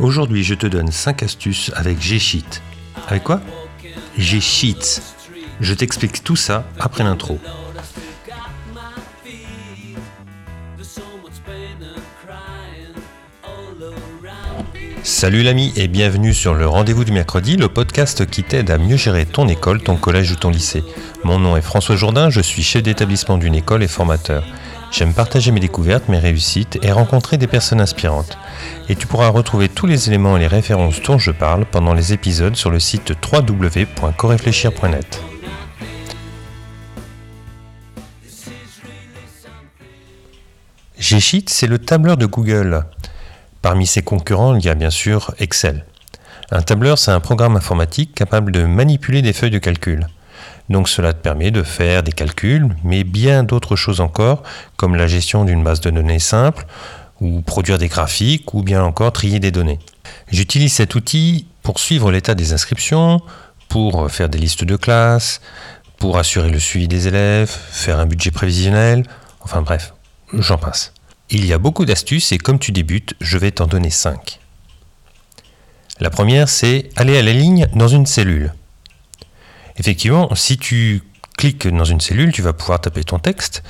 Aujourd'hui, je te donne 5 astuces avec G-Sheet. Avec quoi? G-Sheets. Je t'explique tout ça après l'intro. Salut l'ami et bienvenue sur le rendez-vous du mercredi, le podcast qui t'aide à mieux gérer ton école, ton collège ou ton lycée. Mon nom est François Jourdain, je suis chef d'établissement d'une école et formateur. J'aime partager mes découvertes, mes réussites et rencontrer des personnes inspirantes. Et tu pourras retrouver tous les éléments et les références dont je parle pendant les épisodes sur le site www.coréfléchir.net. G-Sheet, c'est le tableur de Google. Parmi ses concurrents, il y a bien sûr Excel. Un tableur, c'est un programme informatique capable de manipuler des feuilles de calcul. Donc cela te permet de faire des calculs, mais bien d'autres choses encore, comme la gestion d'une base de données simple, ou produire des graphiques, ou bien encore trier des données. J'utilise cet outil pour suivre l'état des inscriptions, pour faire des listes de classes, pour assurer le suivi des élèves, faire un budget prévisionnel, enfin bref, j'en passe. Il y a beaucoup d'astuces et comme tu débutes, je vais t'en donner 5. La première, c'est aller à la ligne dans une cellule. Effectivement, si tu cliques dans une cellule, tu vas pouvoir taper ton texte.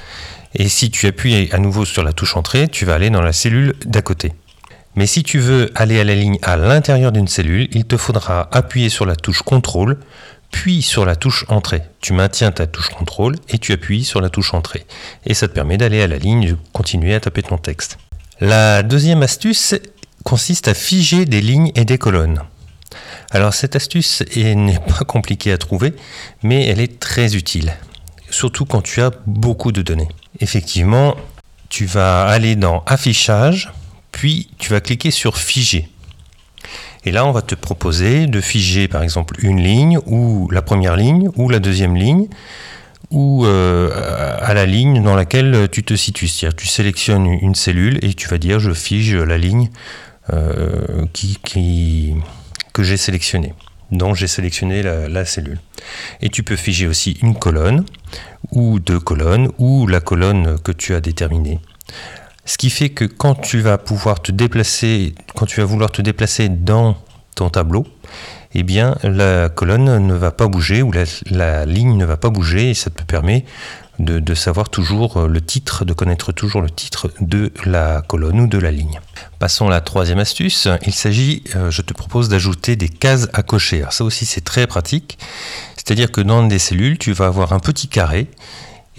Et si tu appuies à nouveau sur la touche entrée, tu vas aller dans la cellule d'à côté. Mais si tu veux aller à la ligne à l'intérieur d'une cellule, il te faudra appuyer sur la touche contrôle, puis sur la touche entrée. Tu maintiens ta touche contrôle et tu appuies sur la touche entrée. Et ça te permet d'aller à la ligne, de continuer à taper ton texte. La deuxième astuce consiste à figer des lignes et des colonnes. Alors cette astuce n'est pas compliquée à trouver, mais elle est très utile, surtout quand tu as beaucoup de données. Effectivement, tu vas aller dans Affichage, puis tu vas cliquer sur Figer. Et là, on va te proposer de figer par exemple une ligne, ou la première ligne, ou la deuxième ligne, ou euh, à la ligne dans laquelle tu te situes. C'est-à-dire tu sélectionnes une cellule et tu vas dire je fige la ligne euh, qui, qui que j'ai sélectionné, dont j'ai sélectionné la, cellule. Et tu peux figer aussi une colonne, ou deux colonnes, ou la colonne que tu as déterminée. Ce qui fait que quand tu vas pouvoir te déplacer, quand tu vas vouloir te déplacer dans ton tableau, eh bien la colonne ne va pas bouger ou la, la ligne ne va pas bouger et ça te permet de, savoir toujours euh, le titre, de connaître toujours le titre de la colonne ou de la ligne. Passons à la troisième astuce. Il s'agit, euh, je te propose d'ajouter des cases à cocher. Alors ça aussi c'est très pratique. C'est-à-dire que dans des cellules, tu vas avoir un petit carré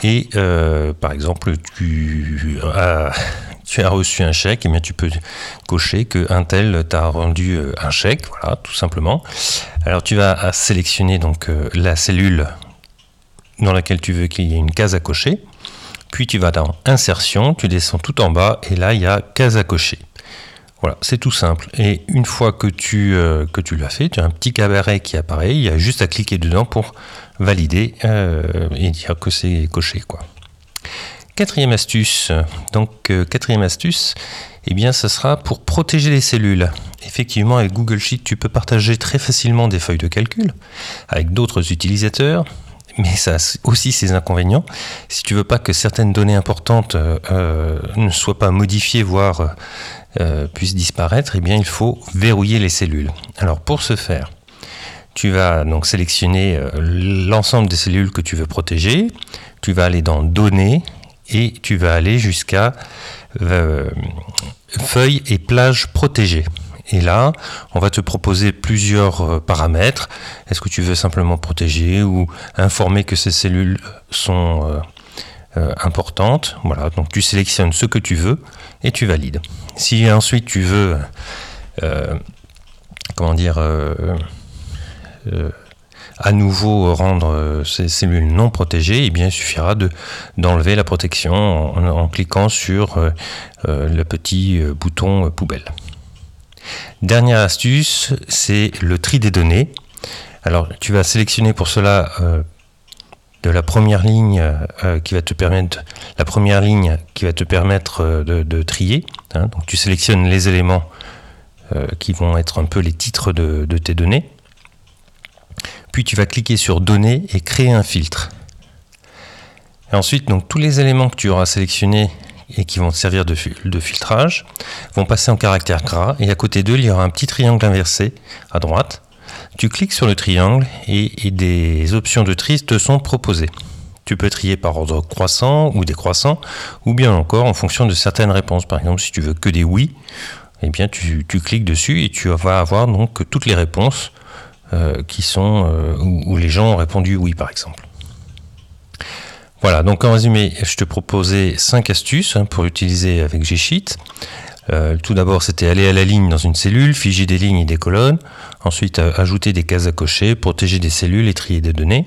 et euh, par exemple tu as, reçu un chèque, et bien tu peux cocher qu'un tel t'a rendu un chèque, voilà, tout simplement. Alors tu vas sélectionner donc la cellule dans laquelle tu veux qu'il y ait une case à cocher. Puis tu vas dans Insertion, tu descends tout en bas et là il y a case à cocher. Voilà, c'est tout simple. Et une fois que tu, euh, tu l'as fait, tu as un petit cabaret qui apparaît, il y a juste à cliquer dedans pour valider euh, et dire que c'est coché. Quoi. Quatrième astuce, donc euh, quatrième astuce, eh bien ce sera pour protéger les cellules. Effectivement, avec Google Sheet, tu peux partager très facilement des feuilles de calcul avec d'autres utilisateurs mais ça a aussi ses inconvénients. Si tu veux pas que certaines données importantes euh, euh, ne soient pas modifiées, voire euh, puissent disparaître, eh bien il faut verrouiller les cellules. Alors pour ce faire, tu vas donc sélectionner l'ensemble des cellules que tu veux protéger. Tu vas aller dans Données et tu vas aller jusqu'à Feuilles et plages protégées. Et là, on va te proposer plusieurs euh, paramètres. Est-ce que tu veux simplement protéger ou informer que ces cellules sont euh, euh, importantes? Voilà, donc tu sélectionnes ce que tu veux et tu valides. Si ensuite tu veux, comment dire, à nouveau rendre ces cellules non protégées, eh bien, il suffira de, d'enlever la protection en cliquant sur le petit bouton poubelle. Dernière astuce, c'est le tri des données. Alors, tu vas sélectionner pour cela euh, de la première ligne euh, qui va te permettre la première ligne qui va te permettre euh, de, trier. Hein. Donc, tu sélectionnes les éléments qui vont être un peu les titres de, tes données. Puis tu vas cliquer sur Données et créer un filtre. Ensuite, donc tous les éléments que tu auras sélectionnés et qui vont servir de, de filtrage vont passer en caractère gras et à côté d'eux il y aura un petit triangle inversé à droite. Tu cliques sur le triangle et, des options de tri te sont proposées. Tu peux trier par ordre croissant ou décroissant, ou bien encore en fonction de certaines réponses. Par exemple, si tu veux que des oui, eh bien tu, cliques dessus et tu vas avoir donc toutes les réponses euh, qui sont euh, où, les gens ont répondu oui, par exemple. Voilà, donc en résumé, je te proposais cinq astuces hein, pour utiliser avec G-Sheet. Euh, tout d'abord, c'était aller à la ligne dans une cellule, figer des lignes et des colonnes. Ensuite, ajouter des cases à cocher, protéger des cellules et trier des données.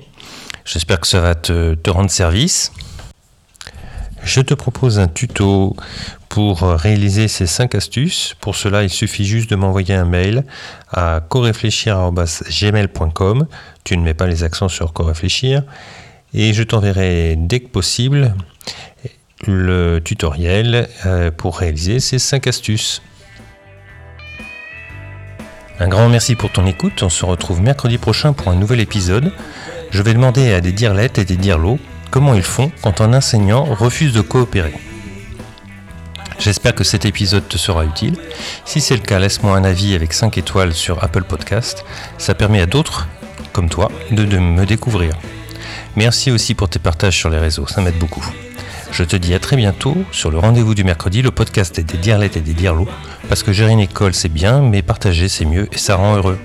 J'espère que ça va te, rendre service. Je te propose un tuto pour réaliser ces cinq astuces. Pour cela, il suffit juste de m'envoyer un mail à coréfléchir.gmail.com. Tu ne mets pas les accents sur coréfléchir et je t'enverrai dès que possible le tutoriel euh, pour réaliser ces 5 astuces. Un grand merci pour ton écoute, on se retrouve mercredi prochain pour un nouvel épisode. Je vais demander à des dirlettes et des dirlots comment ils font quand un enseignant refuse de coopérer. J'espère que cet épisode te sera utile. Si c'est le cas, laisse-moi un avis avec 5 étoiles sur Apple Podcast. Ça permet à d'autres, comme toi, de me découvrir. Merci aussi pour tes partages sur les réseaux, ça m'aide beaucoup. Je te dis à très bientôt sur le rendez-vous du mercredi, le podcast des dirlettes et des dirlots, parce que gérer une école c'est bien, mais partager c'est mieux et ça rend heureux.